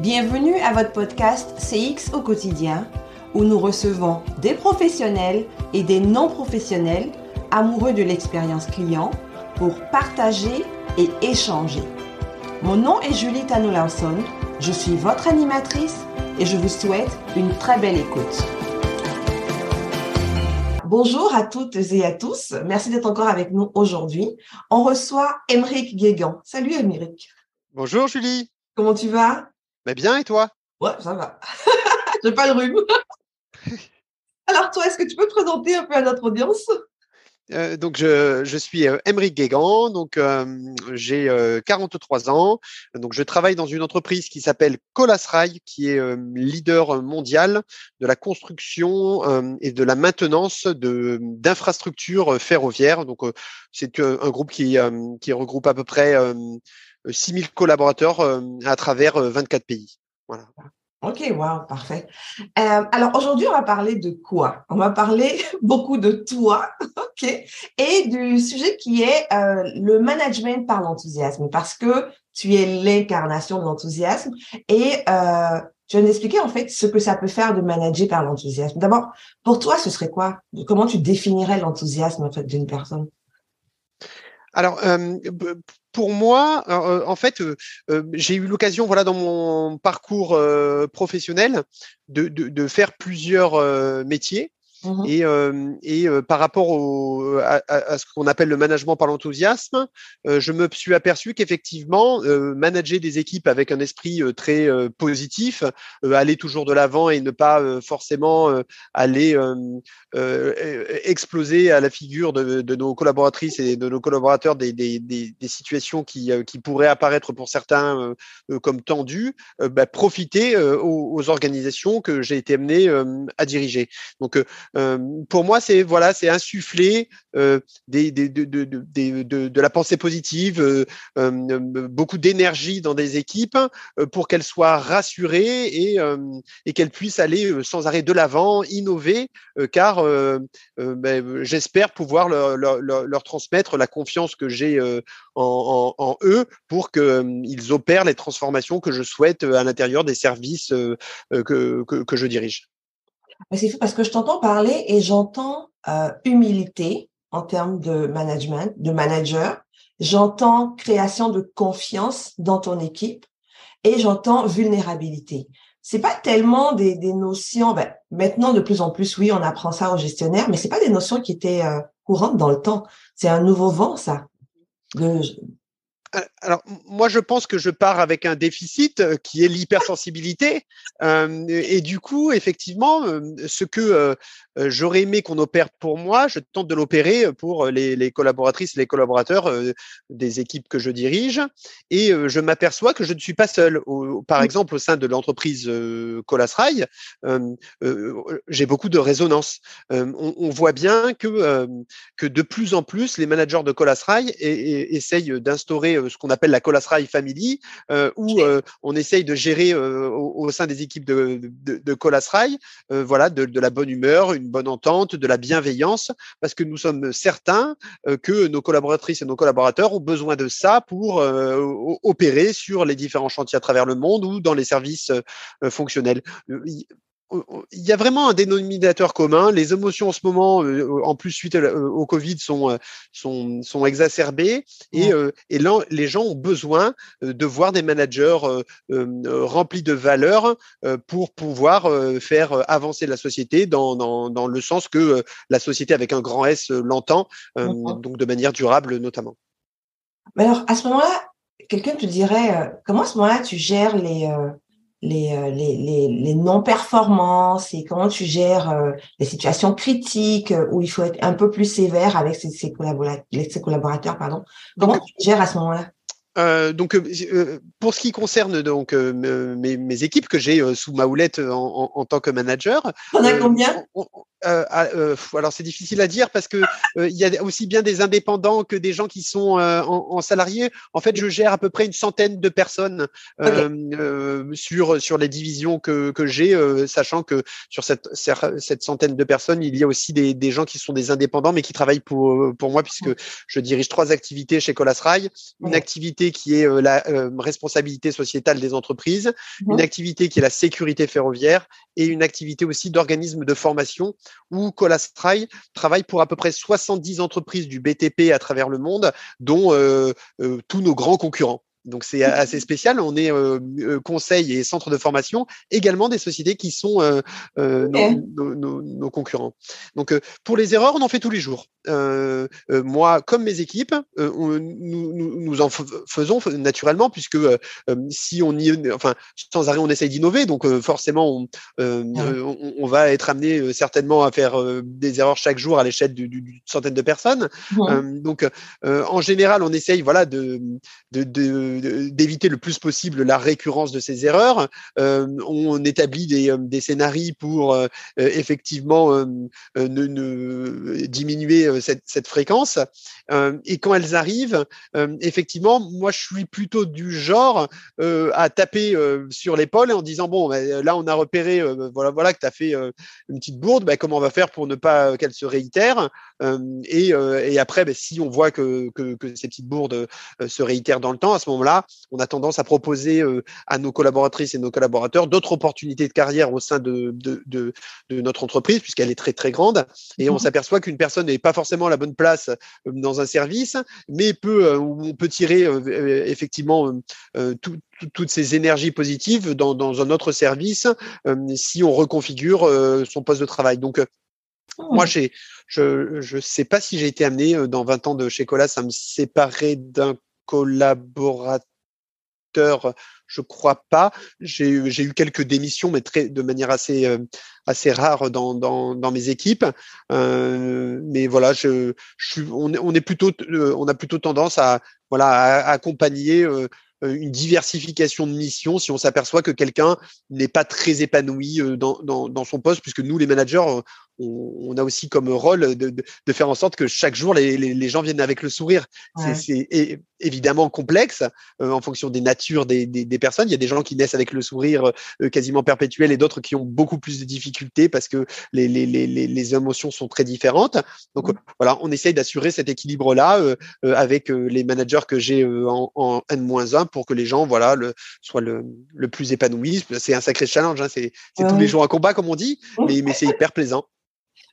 Bienvenue à votre podcast CX au quotidien où nous recevons des professionnels et des non-professionnels amoureux de l'expérience client pour partager et échanger. Mon nom est Julie Tano je suis votre animatrice et je vous souhaite une très belle écoute. Bonjour à toutes et à tous. Merci d'être encore avec nous aujourd'hui. On reçoit Émeric Guégan. Salut Émeric. Bonjour Julie. Comment tu vas? Bah, bien, et toi? Ouais, ça va. J'ai pas le rhume. Alors toi, est-ce que tu peux te présenter un peu à notre audience? Euh, donc je, je suis euh, Guégan, donc euh, j'ai 43 ans, donc je travaille dans une entreprise qui s'appelle Colasrail, qui est leader mondial de la construction et de la maintenance de d'infrastructures ferroviaires. Donc c'est un groupe qui qui regroupe à peu près 6000 collaborateurs à travers 24 pays. Voilà. Ok, wow, parfait. Euh, alors aujourd'hui, on va parler de quoi? On va parler beaucoup de toi, ok, et du sujet qui est euh, le management par l'enthousiasme, parce que tu es l'incarnation de l'enthousiasme et euh, tu vas nous expliquer en fait ce que ça peut faire de manager par l'enthousiasme. D'abord, pour toi, ce serait quoi? Comment tu définirais l'enthousiasme en fait d'une personne? Alors, euh, pour moi, euh, en fait, euh, j'ai eu l'occasion, voilà, dans mon parcours professionnel, de, de, faire plusieurs métiers. Mmh et, euh, et euh, par rapport au, à, à, ce qu'on appelle le management par l'enthousiasme, euh, je me suis aperçu qu'effectivement, manager des équipes avec un esprit très positif, aller toujours de l'avant et ne pas forcément aller exploser à la figure de, de, nos collaboratrices et de nos collaborateurs des, des, des, des situations qui, qui pourraient apparaître pour certains comme tendues, bah, profiter aux, aux, organisations que j'ai été amené à diriger. Donc pour moi, c'est voilà, c'est insuffler euh, des, des, de, de, de, de, la pensée positive, euh, beaucoup d'énergie dans des équipes pour qu'elles soient rassurées et, et qu'elles puissent aller sans arrêt de l'avant, innover, car ben, j'espère pouvoir leur, leur, leur, transmettre la confiance que j'ai en, en, en, eux pour qu'ils opèrent les transformations que je souhaite à l'intérieur des services que, que, que je dirige. C'est fou parce que je t'entends parler et j'entends euh, humilité en termes de management, de manager. J'entends création de confiance dans ton équipe et j'entends vulnérabilité. C'est pas tellement des, des notions. Ben, maintenant, de plus en plus, oui, on apprend ça aux gestionnaires, mais c'est pas des notions qui étaient euh, courantes dans le temps. C'est un nouveau vent, ça. Alors, moi, je pense que je pars avec un déficit euh, qui est l'hypersensibilité. Euh, et du coup, effectivement, euh, ce que j'aurais aimé qu'on opère pour moi, je tente de l'opérer pour les, collaboratrices et les collaborateurs des équipes que je dirige. Et je m'aperçois que je ne suis pas seul. par mmh. exemple, au sein de l'entreprise Colasrail, j'ai beaucoup de résonance. On, voit bien que, que de plus en plus, les managers de Colasrail essayent d'instaurer euh, ce qu'on appelle la Colasrail Family, euh, où euh, on essaye de gérer au, sein des équipes de, de, de Colasrail, voilà, de, de, la bonne humeur, une bonne entente, de la bienveillance, parce que nous sommes certains que nos collaboratrices et nos collaborateurs ont besoin de ça pour opérer sur les différents chantiers à travers le monde ou dans les services fonctionnels il y a vraiment un dénominateur commun. Les émotions en ce moment, euh, en plus suite au Covid, sont euh, sont, sont exacerbées et, euh, et là, les gens ont besoin de voir des managers remplis de valeurs pour pouvoir faire avancer la société dans, dans, dans le sens que la société avec un grand S l'entend, donc de manière durable notamment. Mais alors à ce moment-là, quelqu'un te dirait comment à ce moment-là tu gères les les, euh, les, les, les non-performances et comment tu gères euh, les situations critiques euh, où il faut être un peu plus sévère avec ses, ses, collaborateurs, ses collaborateurs. Pardon. Comment donc, tu gères à ce moment-là? Euh, donc, euh, pour ce qui concerne donc mes, mes équipes que j'ai sous ma houlette en, en, en, tant que manager, on a combien? Euh, euh, alors c'est difficile à dire parce que euh, il y a aussi bien des indépendants que des gens qui sont en, en, salariés. En fait, je gère à peu près une centaine de personnes sur sur les divisions que, que j'ai, sachant que sur cette cette centaine de personnes, il y a aussi des, des gens qui sont des indépendants mais qui travaillent pour pour moi puisque je dirige trois activités chez Colas Rail. Une activité qui est la responsabilité sociétale des entreprises, une activité qui est la sécurité ferroviaire et une activité aussi d'organisme de formation où Colastray travaille pour à peu près 70 entreprises du BTP à travers le monde, dont euh, euh, tous nos grands concurrents. Donc c'est assez spécial. On est euh, euh, conseil et centre de formation, également des sociétés qui sont euh, euh nos, nos, nos, concurrents. Donc pour les erreurs, on en fait tous les jours. moi, comme mes équipes, on, nous, nous, en faisons naturellement, puisque si on y, enfin sans arrêt, on essaye d'innover. Donc forcément, on, on, on, va être amené certainement à faire des erreurs chaque jour à l'échelle d'une centaine de personnes. donc en général, on essaye voilà de, de, de d'éviter le plus possible la récurrence de ces erreurs. Euh, on établit des, euh, scénarios pour euh, effectivement ne, diminuer cette, fréquence. et quand elles arrivent, effectivement, moi je suis plutôt du genre à taper sur l'épaule en disant bon, ben, là on a repéré, voilà, voilà que tu as fait une petite bourde, ben, comment on va faire pour ne pas qu'elle se réitère? Et, après, ben, si on voit que, que, ces petites bourdes se réitèrent dans le temps, à ce moment-là, on a tendance à proposer euh, à nos collaboratrices et nos collaborateurs d'autres opportunités de carrière au sein de, de, notre entreprise, puisqu'elle est très très grande. Et on mhm. s'aperçoit qu'une personne n'est pas forcément à la bonne place euh, dans un service, mais peut, euh, on peut tirer effectivement toutes ces énergies positives dans, un autre service si on reconfigure son poste de travail. Donc, moi, oh. je ne sais pas si j'ai été amené dans 20 ans de chez Colas à me séparer d'un collaborateurs, je crois pas. J'ai eu quelques démissions, mais très, de manière assez, euh, assez rare dans, dans, dans mes équipes. Euh, mais voilà, je, je suis, on, on, est plutôt, euh, on a plutôt tendance à, voilà, à accompagner euh, une diversification de missions si on s'aperçoit que quelqu'un n'est pas très épanoui dans, dans, dans, son poste, puisque nous, les managers, on, a aussi comme rôle de, de, faire en sorte que chaque jour, les, les, les gens viennent avec le sourire. C'est évidemment complexe euh, en fonction des natures des, des, des, personnes. Il y a des gens qui naissent avec le sourire euh, quasiment perpétuel et d'autres qui ont beaucoup plus de difficultés parce que les, les, les, les émotions sont très différentes. Donc mmh. voilà, on essaye d'assurer cet équilibre-là euh, avec les managers que j'ai en, en N-1 pour que les gens voilà le, soient le, le plus épanouis. C'est un sacré challenge, hein. c'est tous les jours un combat comme on dit, mmh. mais, mais c'est hyper plaisant.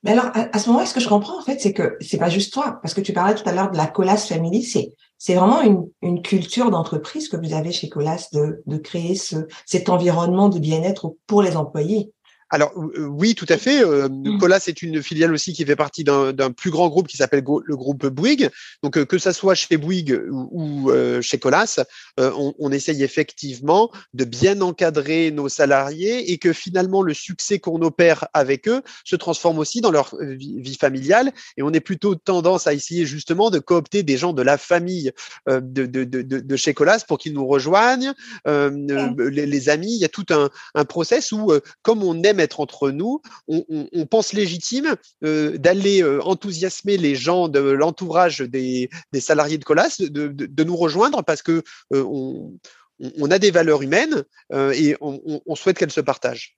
Mais alors, à, ce moment-là, ce que je comprends, en fait, c'est que c'est pas juste toi, parce que tu parlais tout à l'heure de la Colas Family, c'est c'est vraiment une, culture d'entreprise que vous avez chez Colas de, créer ce, cet environnement de bien-être pour les employés. Alors oui, tout à fait. Euh, mmh. Colas est une filiale aussi qui fait partie d'un plus grand groupe qui s'appelle le groupe Bouygues. Donc que ça soit chez Bouygues ou, chez Colas, on, on, essaye effectivement de bien encadrer nos salariés et que finalement le succès qu'on opère avec eux se transforme aussi dans leur vie, familiale. Et on est plutôt tendance à essayer justement de coopter des gens de la famille de, de, de, de, chez Colas pour qu'ils nous rejoignent, les, les, amis. Il y a tout un, un process où, comme on aime être entre nous, on, pense légitime euh, d'aller euh, enthousiasmer les gens de l'entourage des, salariés de Colas de, nous rejoindre parce que euh, on, a des valeurs humaines et on, souhaite qu'elles se partagent.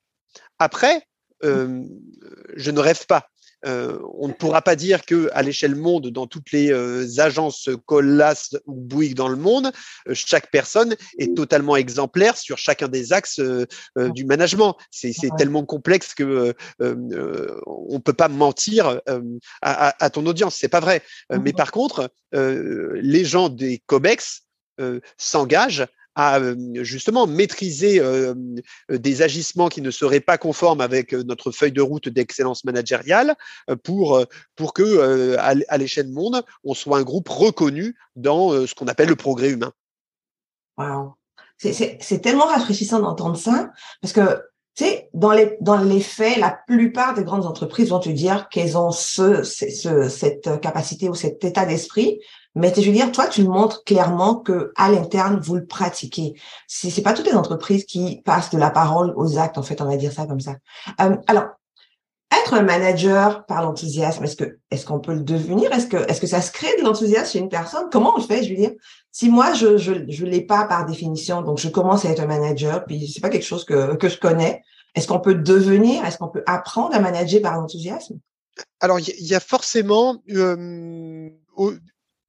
Après, je ne rêve pas. Euh, on ne pourra pas dire que à l'échelle monde, dans toutes les euh, agences Colas ou Bouygues dans le monde, euh, chaque personne est totalement exemplaire sur chacun des axes du management. C'est tellement complexe que on peut pas mentir à, à, ton audience. C'est pas vrai. Mais par contre, les gens des Cobex s'engagent à euh, justement maîtriser euh, euh, des agissements qui ne seraient pas conformes avec notre feuille de route d'excellence managériale pour, pour que, à l'échelle monde, on soit un groupe reconnu dans ce qu'on appelle le progrès humain. Wow. C'est tellement rafraîchissant d'entendre ça parce que tu sais, dans les, dans les faits, la plupart des grandes entreprises vont te dire qu'elles ont ce, ce, cette capacité ou cet état d'esprit, mais je veux dire, toi, tu montres clairement que à l'interne, vous le pratiquez. C'est, c'est pas toutes les entreprises qui passent de la parole aux actes, en fait, on va dire ça comme ça. Euh, alors, être un manager par l'enthousiasme, est-ce que est-ce qu'on peut le devenir? Est-ce que est-ce que ça se crée de l'enthousiasme chez une personne? Comment on le fait Je veux dire, si moi je je je l'ai pas par définition, donc je commence à être un manager, puis c'est pas quelque chose que que je connais. Est-ce qu'on peut devenir Est-ce qu'on peut apprendre à manager par l'enthousiasme? Alors il y, a forcément euh,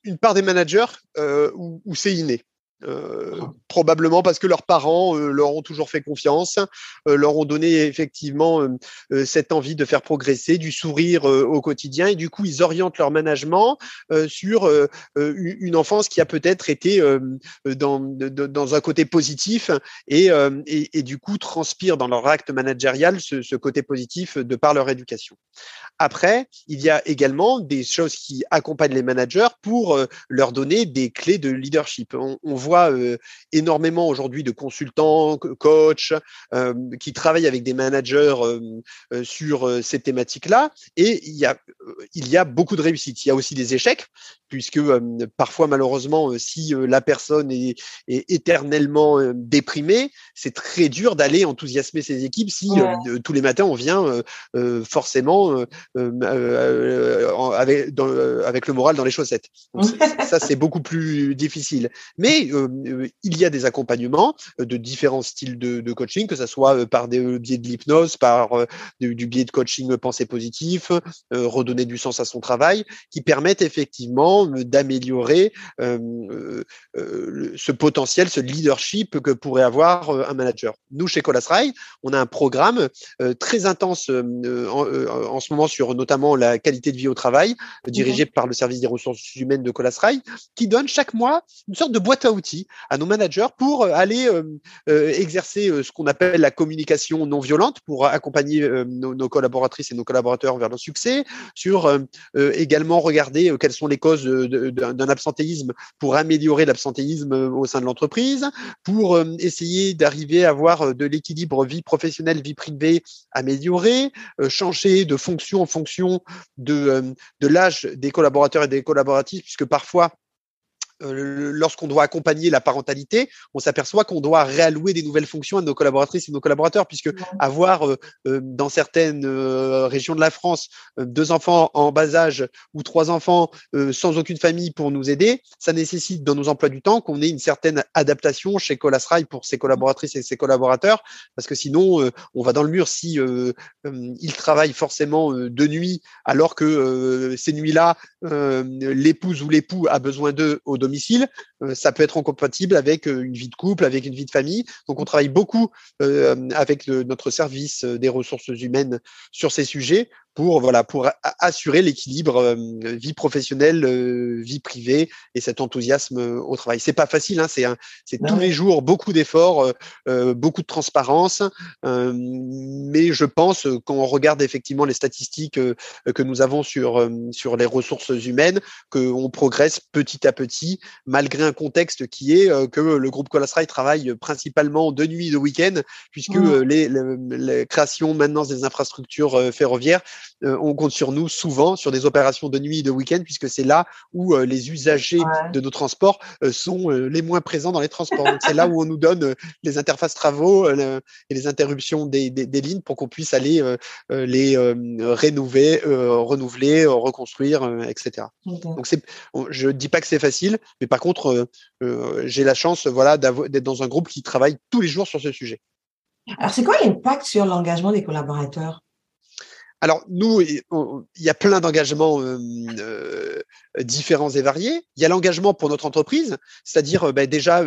une part des managers euh, où, où c'est inné. Euh, probablement parce que leurs parents euh, leur ont toujours fait confiance, euh, leur ont donné effectivement cette envie de faire progresser, du sourire au quotidien, et du coup ils orientent leur management sur une enfance qui a peut-être été dans, dans un côté positif et, et, et, du coup transpire dans leur acte managérial ce, ce côté positif de par leur éducation. Après, il y a également des choses qui accompagnent les managers pour leur donner des clés de leadership. On, on voit euh, énormément aujourd'hui de consultants, coachs, qui travaillent avec des managers sur ces thématiques-là. Et il y, a, il y a beaucoup de réussites. Il y a aussi des échecs, puisque parfois, malheureusement, si la personne est, est éternellement déprimée, c'est très dur d'aller enthousiasmer ses équipes si tous les matins on vient forcément avec, avec le moral dans les chaussettes. Donc, ça, c'est beaucoup plus difficile. Mais euh, il y a des accompagnements euh, de différents styles de, coaching, que ce soit euh, par des biais de l'hypnose, par du, biais de coaching pensée positif, redonner du sens à son travail, qui permettent effectivement d'améliorer ce potentiel, ce leadership que pourrait avoir un manager. Nous, chez Colasrail, on a un programme très intense en, ce moment sur notamment la qualité de vie au travail, dirigé par le service des ressources humaines de Colasrail, qui donne chaque mois une sorte de boîte à outils à nos managers pour euh, aller euh, euh, exercer ce qu'on appelle la communication non violente pour accompagner nos, collaboratrices et nos collaborateurs vers le succès, sur également regarder quelles sont les causes d'un absentéisme pour améliorer l'absentéisme au sein de l'entreprise, pour essayer d'arriver à avoir de l'équilibre vie professionnelle, vie privée améliorée, changer de fonction en fonction de l'âge des collaborateurs et des collaboratrices, puisque parfois euh, lorsqu'on doit accompagner la parentalité, on s'aperçoit qu'on doit réallouer des nouvelles fonctions à nos collaboratrices et nos collaborateurs, puisque avoir euh, euh, dans certaines régions de la France deux enfants en bas âge ou trois enfants sans aucune famille pour nous aider, ça nécessite dans nos emplois du temps qu'on ait une certaine adaptation chez Colasrail pour ses collaboratrices et ses collaborateurs, parce que sinon on va dans le mur si ils travaillent forcément de nuit, alors que ces nuits-là, l'épouse ou l'époux a besoin d'eux au domicile, euh, ça peut être incompatible avec euh, une vie de couple, avec une vie de famille. Donc, on travaille beaucoup euh, avec notre service des ressources humaines sur ces sujets pour voilà pour assurer l'équilibre euh, vie professionnelle euh, vie privée et cet enthousiasme euh, au travail c'est pas facile hein, c'est c'est tous les jours beaucoup d'efforts beaucoup de transparence mais je pense quand on regarde effectivement les statistiques que nous avons sur sur les ressources humaines qu'on progresse petit à petit malgré un contexte qui est que le groupe Colasrail travaille principalement de nuit et de week-end puisque mmh. les, les, les, créations maintenance des infrastructures ferroviaires euh, on compte sur nous souvent sur des opérations de nuit et de week-end, puisque c'est là où euh, les usagers de nos transports euh, sont les moins présents dans les transports. c'est là où on nous donne les interfaces travaux et les interruptions des, lignes pour qu'on puisse aller les rénover, renouveler, reconstruire, etc. Donc c'est, je dis pas que c'est facile, mais par contre, j'ai la chance, voilà, d'être dans un groupe qui travaille tous les jours sur ce sujet. Alors, c'est quoi l'impact sur l'engagement des collaborateurs? Alors nous, il y a plein d'engagements euh, euh, différents et variés. Il y a l'engagement pour notre entreprise, c'est-à-dire euh, ben, déjà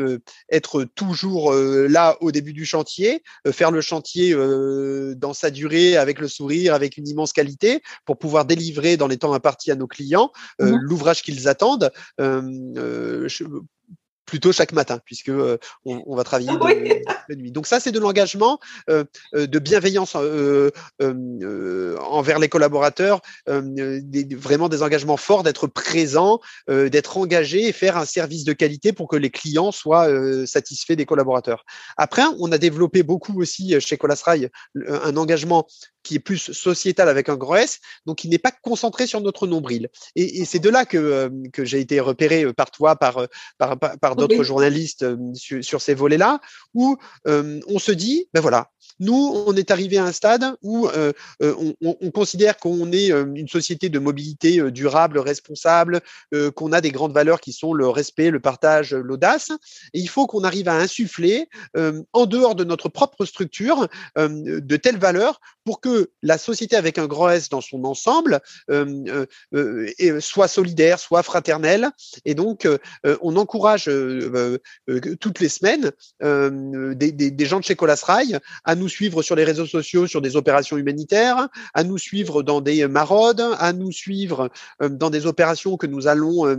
être toujours là au début du chantier, faire le chantier dans sa durée avec le sourire, avec une immense qualité, pour pouvoir délivrer dans les temps impartis à nos clients mmh l'ouvrage qu'ils attendent plutôt chaque matin, puisque euh, on, va travailler de, la nuit. Donc ça, c'est de l'engagement, euh, euh, de bienveillance envers les collaborateurs, vraiment des engagements forts, d'être présent, d'être engagé et faire un service de qualité pour que les clients soient satisfaits des collaborateurs. Après, on a développé beaucoup aussi chez Colasrail un engagement qui est plus sociétal avec un grand S, donc il n'est pas concentré sur notre nombril. Et, c'est de là que, que j'ai été repéré par toi, par, par, par, d'autres journalistes sur, sur ces volets-là, où on se dit, ben voilà, nous, on est arrivé à un stade où euh, euh, on, considère qu'on est euh, une société de mobilité durable, responsable, qu'on a des grandes valeurs qui sont le respect, le partage, l'audace. Et il faut qu'on arrive à insuffler en dehors de notre propre structure de telles valeurs pour que la société avec un grand S dans son ensemble soit solidaire, soit fraternelle. Et donc, on encourage toutes les semaines des, gens de chez Colas Rail à nous suivre sur les réseaux sociaux sur des opérations humanitaires, à nous suivre dans des maraudes, à nous suivre euh, dans des opérations que nous allons euh,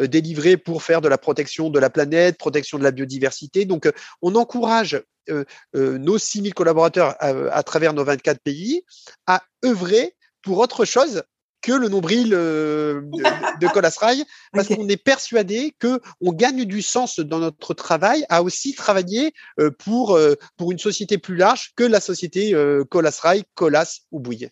euh, délivrer pour faire de la protection de la planète, protection de la biodiversité. Donc, on encourage nos 6000 collaborateurs à, travers nos 24 pays à œuvrer pour autre chose que le nombril euh, de, de parce qu'on est persuadé que on gagne du sens dans notre travail à aussi travailler euh, pour, euh, pour une société plus large que la société Colasrail, Colas ou Bouillet.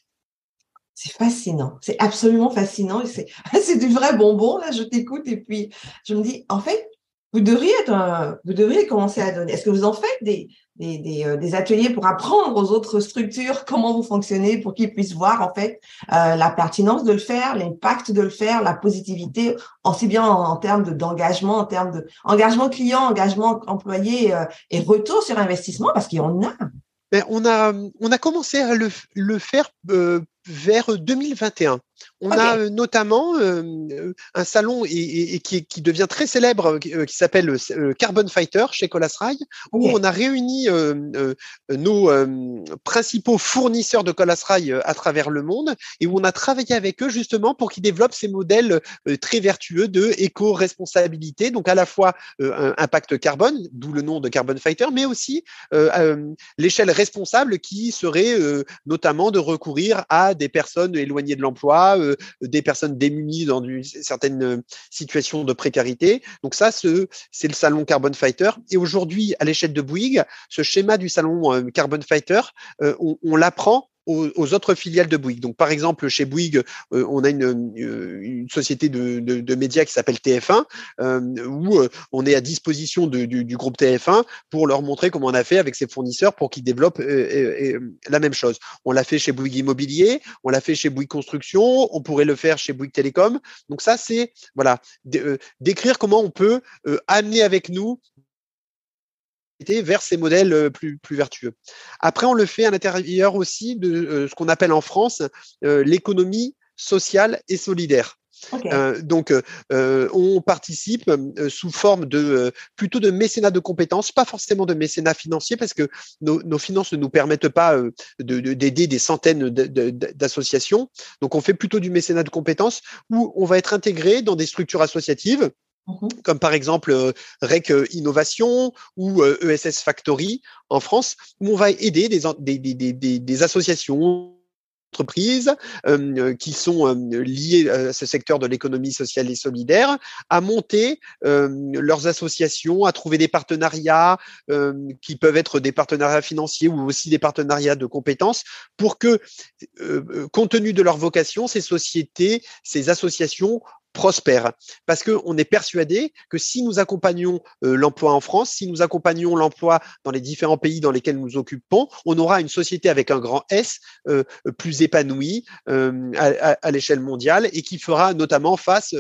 C'est fascinant, c'est absolument fascinant. C'est du vrai bonbon, là, je t'écoute et puis je me dis, en fait, vous devriez, être vous devriez commencer à donner. Est-ce que vous en faites des, des, euh, des, ateliers pour apprendre aux autres structures comment vous fonctionnez, pour qu'ils puissent voir en fait euh, la pertinence de le faire, l'impact de le faire, la positivité, aussi bien en, termes d'engagement, en termes d'engagement client, engagement employé euh, et retour sur investissement, parce qu'il y en a. Ben, on a on a commencé à le, le faire vers 2021. On a euh, notamment euh, euh, un salon et, qui, devient très célèbre qui s'appelle Carbon Fighter chez Colas Rail, où on a réuni nos principaux fournisseurs de Colas Rail à travers le monde et où on a travaillé avec eux justement pour qu'ils développent ces modèles très vertueux de éco-responsabilité, donc à la fois un impact carbone, d'où le nom de Carbon Fighter, mais aussi l'échelle responsable qui serait notamment de recourir à des personnes éloignées de l'emploi, euh, des personnes démunies dans une, certaines euh, situations de précarité. Donc ça, c'est le salon Carbon Fighter. Et aujourd'hui, à l'échelle de Bouygues, ce schéma du salon euh, Carbon Fighter, on l'apprend aux, autres filiales de Bouygues. Donc, par exemple, chez Bouygues, euh, on a une, euh, société de, de, médias qui s'appelle TF1, euh, où on est à disposition du, du, groupe TF1 pour leur montrer comment on a fait avec ses fournisseurs pour qu'ils développent la même chose. On l'a fait chez Bouygues Immobilier, on l'a fait chez Bouygues Construction, on pourrait le faire chez Bouygues Télécom. Donc ça, c'est voilà, décrire comment on peut amener avec nous vers ces modèles euh, plus, plus vertueux. Après, on le fait à l'intérieur aussi de euh, ce qu'on appelle en France euh, l'économie sociale et solidaire. donc, on participe sous forme de plutôt de mécénat de compétences, pas forcément de mécénat financier, parce que nos, finances ne nous permettent pas d'aider des centaines d'associations. Donc, on fait plutôt du mécénat de compétences où on va être intégré dans des structures associatives comme par exemple euh, REC euh, Innovation ou ESS euh, e Factory en France, où on va aider des associations entreprises qui sont liées à ce secteur de l'économie sociale et solidaire à monter leurs associations, à trouver des partenariats qui peuvent être des partenariats financiers ou aussi des partenariats de compétences pour que, compte tenu de leur vocation, ces sociétés, ces associations prospère. Parce qu'on est persuadé que si nous accompagnons euh, l'emploi en France, si nous accompagnons l'emploi dans les différents pays dans lesquels nous occupons, on aura une société avec un grand S euh, plus épanouie euh, à, l'échelle mondiale et qui fera notamment face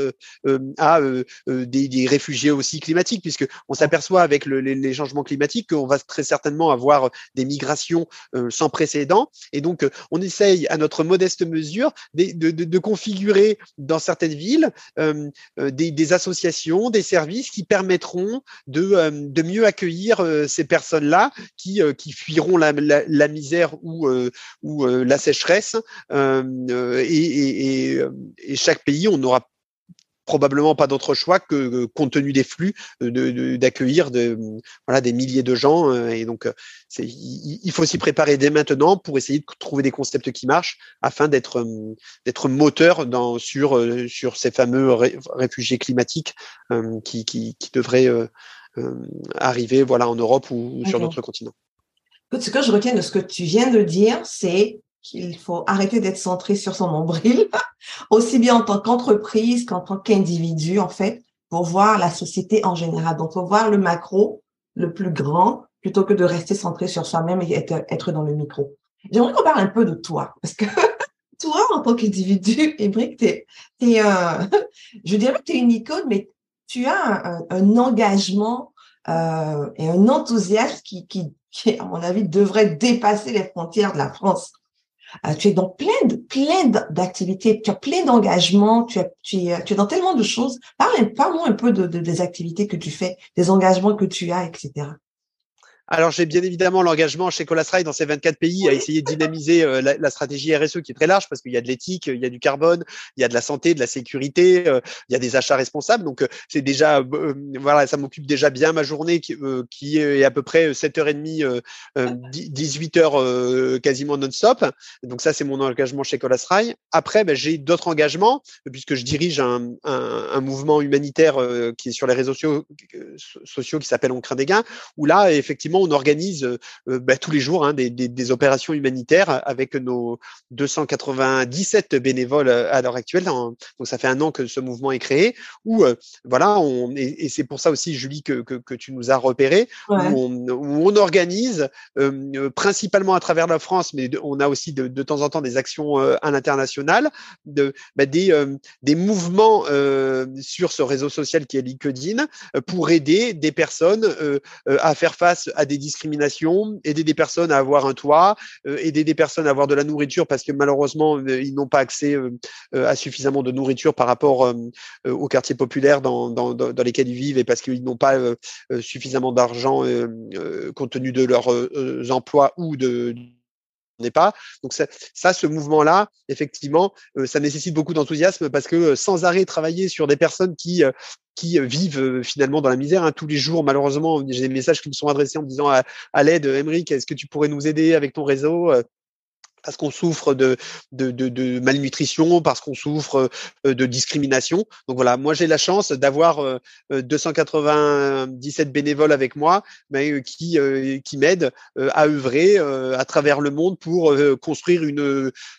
à des, des, réfugiés aussi climatiques, puisque on s'aperçoit avec le, les, changements climatiques qu'on va très certainement avoir des migrations sans précédent. Et donc, on essaye à notre modeste mesure de, de, de configurer dans certaines villes euh, euh, des, associations, des services qui permettront de, euh, mieux accueillir ces personnes-là qui, qui fuiront la, misère ou, la sécheresse. Et, chaque pays, on aura probablement pas d'autre choix que, compte tenu des flux, d'accueillir de, voilà, des milliers de gens. Et donc, il faut s'y préparer dès maintenant pour essayer de trouver des concepts qui marchent afin d'être d'être moteur dans, sur, sur ces fameux réfugiés climatiques qui, qui, qui, devraient arriver voilà, en Europe ou, sur notre continent. Ce que je retiens de ce que tu viens de dire, c'est qu'il faut arrêter d'être centré sur son nombril, aussi bien en tant qu'entreprise qu'en tant qu'individu, en fait, pour voir la société en général. Donc, faut voir le macro, le plus grand, plutôt que de rester centré sur soi-même et être, dans le micro. J'aimerais qu'on parle un peu de toi, parce que toi, en tant qu'individu, Ébric, t'es, t'es, euh, je dirais que tu une icône, mais tu as un, engagement euh, et un enthousiasme qui, à mon avis, devrait dépasser les frontières de la France. Euh, tu es dans plein de, plein d'activités, tu as plein d'engagements, tu, tu, es, tu es dans tellement de choses. Parle, parle-moi un peu de, de, des activités que tu fais, des engagements que tu as, etc. Alors, j'ai bien évidemment l'engagement chez Colasrail dans ces 24 pays à essayer de dynamiser euh, la, stratégie RSE qui est très large parce qu'il y a de l'éthique, il y a du carbone, il y a de la santé, de la sécurité, euh, il y a des achats responsables. Donc, euh, c'est déjà, voilà, ça m'occupe déjà bien ma journée qui, qui, est à peu près 7h30, 18h quasiment non-stop. Donc, ça, c'est mon engagement chez Colasrail. Après, ben, j'ai d'autres engagements puisque je dirige un, un, un mouvement humanitaire qui est sur les réseaux sociaux, sociaux qui s'appelle On craint des gains, où là, effectivement, on organise euh, euh, bah, tous les jours hein, des, opérations humanitaires avec nos 297 bénévoles euh, à l'heure actuelle. donc ça fait un an que ce mouvement est créé. Où voilà, on, et, c'est pour ça aussi, Julie, que, que, tu nous as repéré, où, on, organise principalement à travers la France, mais on a aussi de, de, temps en temps des actions à l'international, de, bah, des, des mouvements sur ce réseau social qui est LinkedIn pour aider des personnes à faire face à des des discriminations, aider des personnes à avoir un toit, euh, aider des personnes à avoir de la nourriture parce que malheureusement euh, ils n'ont pas accès euh, à suffisamment de nourriture par rapport aux quartiers populaires dans, lesquels ils vivent et parce qu'ils n'ont pas suffisamment d'argent compte tenu de leurs emplois ou de pas. Donc ça, ce mouvement-là, effectivement, ça nécessite beaucoup d'enthousiasme parce que sans arrêt travailler sur des personnes qui qui vivent finalement dans la misère. Hein. Tous les jours, malheureusement, j'ai des messages qui me sont adressés en disant à, à l'aide, Emeric, est-ce que tu pourrais nous aider avec ton réseau parce qu'on souffre de, malnutrition, parce qu'on souffre euh, de discrimination. Donc voilà, moi j'ai la chance d'avoir 297 euh, bénévoles avec moi, mais euh, qui, m'aident à œuvrer à travers le monde pour construire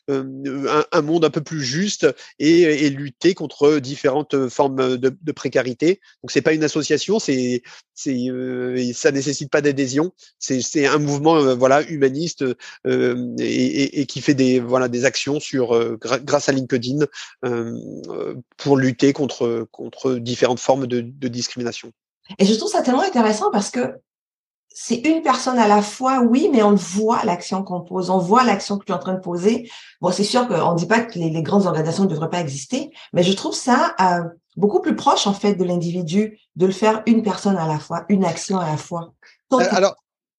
un, monde un peu plus juste et, lutter contre différentes formes de, précarité. Donc c'est pas une association, c'est ça nécessite pas d'adhésion, c'est un mouvement voilà humaniste et et, qui fait des voilà des actions sur euh, grâce à LinkedIn euh, euh, pour lutter contre contre différentes formes de, de discrimination. Et je trouve ça tellement intéressant parce que c'est une personne à la fois, oui, mais on voit l'action qu'on pose, on voit l'action que tu es en train de poser. Bon, c'est sûr qu'on ne dit pas que les, les, grandes organisations ne devraient pas exister, mais je trouve ça euh, beaucoup plus proche, en fait, de l'individu, de le faire une personne à la fois, une action à la fois. Alors,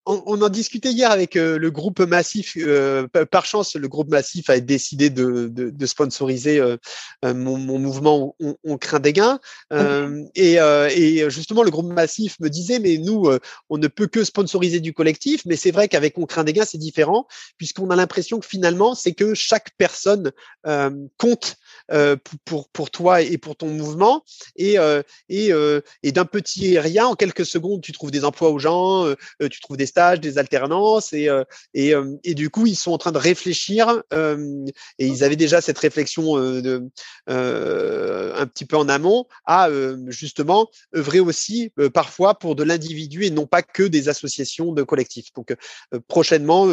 on, en discutait hier avec euh, le groupe Massif. Euh, par chance, le groupe Massif a décidé de, de, sponsoriser euh, mon, mouvement on, craint des gains. Et, et, justement, le groupe Massif me disait, mais nous, on ne peut que sponsoriser du collectif. Mais c'est vrai qu'avec on craint des gains, c'est différent, puisqu'on a l'impression que finalement, c'est que chaque personne compte pour, pour toi et pour ton mouvement. Et, et, et d'un petit rien, en quelques secondes, tu trouves des emplois aux gens, tu trouves des des alternances et euh, et, euh, et du coup ils sont en train de réfléchir euh, et ils avaient déjà cette réflexion de un petit peu en amont à justement œuvrer aussi parfois pour de l'individu et non pas que des associations de collectifs. Donc prochainement,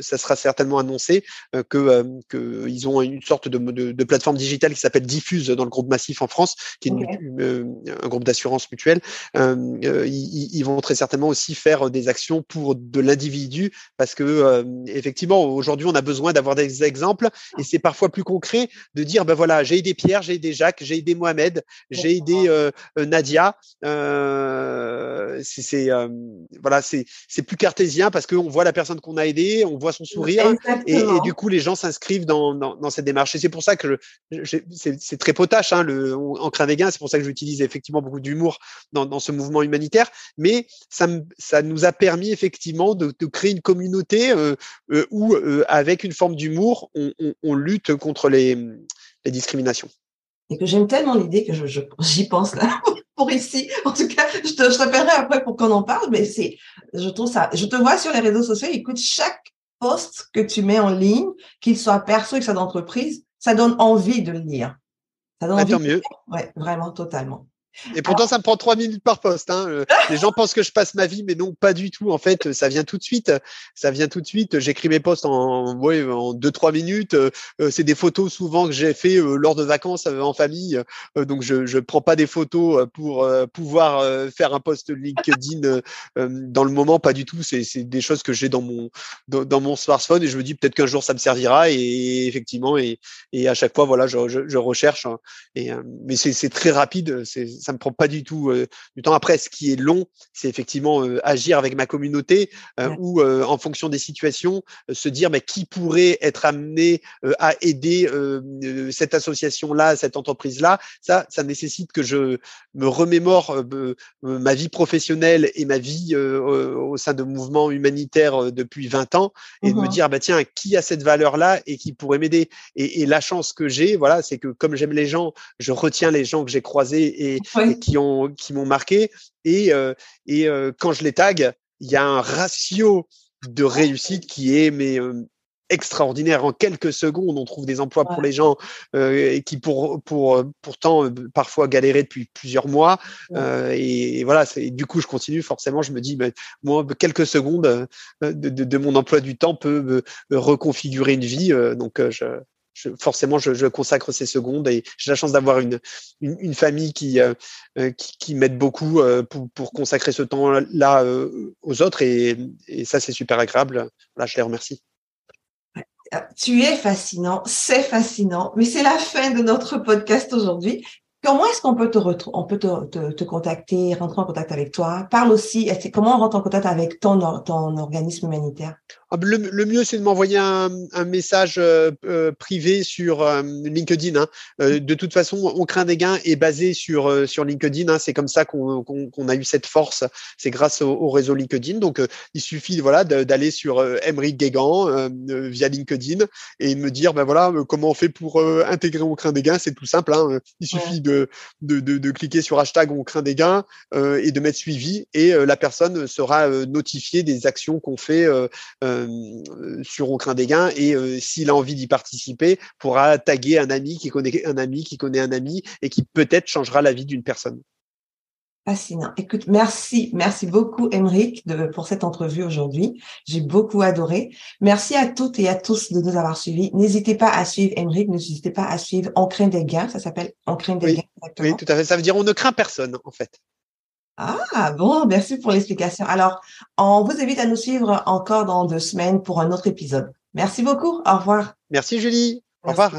ça sera certainement annoncé que qu'ils ont une sorte de, de, plateforme digitale qui s'appelle Diffuse dans le groupe Massif en France, qui est un groupe d'assurance mutuelle. ils, ils, vont très certainement aussi faire des actions pour de l'individu parce que euh, effectivement aujourd'hui on a besoin d'avoir des exemples et c'est parfois plus concret de dire ben voilà j'ai aidé Pierre, j'ai aidé Jacques, j'ai aidé Mohamed, j'ai aidé euh, euh, Nadia. c'est voilà c'est c'est plus cartésien parce qu'on voit la personne qu'on a aidée, on voit son sourire et, du coup les gens s'inscrivent dans, dans, cette démarche et c'est pour ça que c'est très potache hein, le en gains c'est pour ça que j'utilise effectivement beaucoup d'humour dans, ce mouvement humanitaire mais ça ça nous a permis effectivement de, créer une communauté euh, euh, où, euh, avec une forme d'humour, on, lutte contre les, discriminations. Et que j'aime tellement l'idée que j'y pense là pour ici. En tout cas, je te, je après pour qu'on en parle, mais c'est, je trouve ça, je te vois sur les réseaux sociaux, écoute, chaque post que tu mets en ligne, qu'il soit perso, qu'il soit d'entreprise, ça donne envie de le lire. Ça donne envie mieux. Ouais, vraiment, totalement. Et pourtant, ça me prend trois minutes par poste. Hein. Euh, les gens pensent que je passe ma vie, mais non, pas du tout. En fait, ça vient tout de suite. Ça vient tout de suite. J'écris mes posts en, ouais, en deux, trois minutes. Euh, c'est des photos souvent que j'ai fait euh, lors de vacances en famille. donc, je je prends pas des photos pour pouvoir faire un post LinkedIn dans le moment. Pas du tout. C'est des choses que j'ai dans mon dans, mon smartphone et je me dis peut-être qu'un jour ça me servira. Et effectivement, et, et à chaque fois, voilà, je, je, je recherche. Hein. et mais c'est très rapide. C'est ça me prend pas du tout euh, du temps. Après, ce qui est long, c'est effectivement euh, agir avec ma communauté euh, ou en fonction des situations, se dire mais qui pourrait être amené à aider cette association-là, cette entreprise-là? Ça, ça nécessite que je me remémore ma vie professionnelle et ma vie au sein de mouvements humanitaires depuis 20 ans et de me mmh dire bah tiens qui a cette valeur-là et qui pourrait m'aider? Et, et la chance que j'ai, voilà, c'est que comme j'aime les gens, je retiens les gens que j'ai croisés et, qui ont qui m'ont marqué. Et euh, et euh, quand je les tag, il y a un ratio de réussite qui est mais euh, extraordinaire. En quelques secondes, on trouve des emplois pour les gens euh, qui pour, pour pourtant parfois galérer depuis plusieurs mois. Euh, et, voilà, c'est du coup je continue. Forcément, je me dis, bah, moi, quelques secondes de, de, de, mon emploi du temps peut reconfigurer une vie. donc je, forcément, je, consacre ces secondes et j'ai la chance d'avoir une, une, famille qui, euh, euh, qui, m'aide beaucoup euh, pour, consacrer ce temps-là aux autres et, ça, c'est super agréable. Voilà, je les remercie. Tu es fascinant, c'est fascinant, mais c'est la fin de notre podcast aujourd'hui. Comment est-ce qu'on peut te on peut te, te, contacter, rentrer en contact avec toi? Parle aussi, comment on rentre en contact avec ton, ton organisme humanitaire? Ah, le, mieux, c'est de m'envoyer un, message euh, euh, privé sur euh, LinkedIn. Hein. de toute façon, On craint des gains est basé sur sur LinkedIn. Hein. C'est comme ça qu'on a eu cette force. C'est grâce au, réseau LinkedIn. Donc, il suffit voilà d'aller sur Emeric Guégan via LinkedIn et me dire ben voilà comment on fait pour intégrer On craint des gains. C'est tout simple. Hein. Il suffit de, de, de, cliquer sur hashtag On craint des gains et de mettre suivi et la personne sera notifiée des actions qu'on fait. Euh, sur Aucun des Gains et euh, s'il a envie d'y participer, pourra taguer un ami qui connaît un ami qui connaît un ami et qui peut-être changera la vie d'une personne. Fascinant. Écoute, merci, merci beaucoup, Émeric, pour cette entrevue aujourd'hui. J'ai beaucoup adoré. Merci à toutes et à tous de nous avoir suivis. N'hésitez pas à suivre Émeric, n'hésitez pas à suivre On craint des gains. Ça s'appelle On craint des gains. Oui, tout à fait. Ça veut dire on ne craint personne, en fait. Ah, bon, merci pour l'explication. Alors, on vous invite à nous suivre encore dans deux semaines pour un autre épisode. Merci beaucoup. Au revoir. Merci, Julie. Au revoir.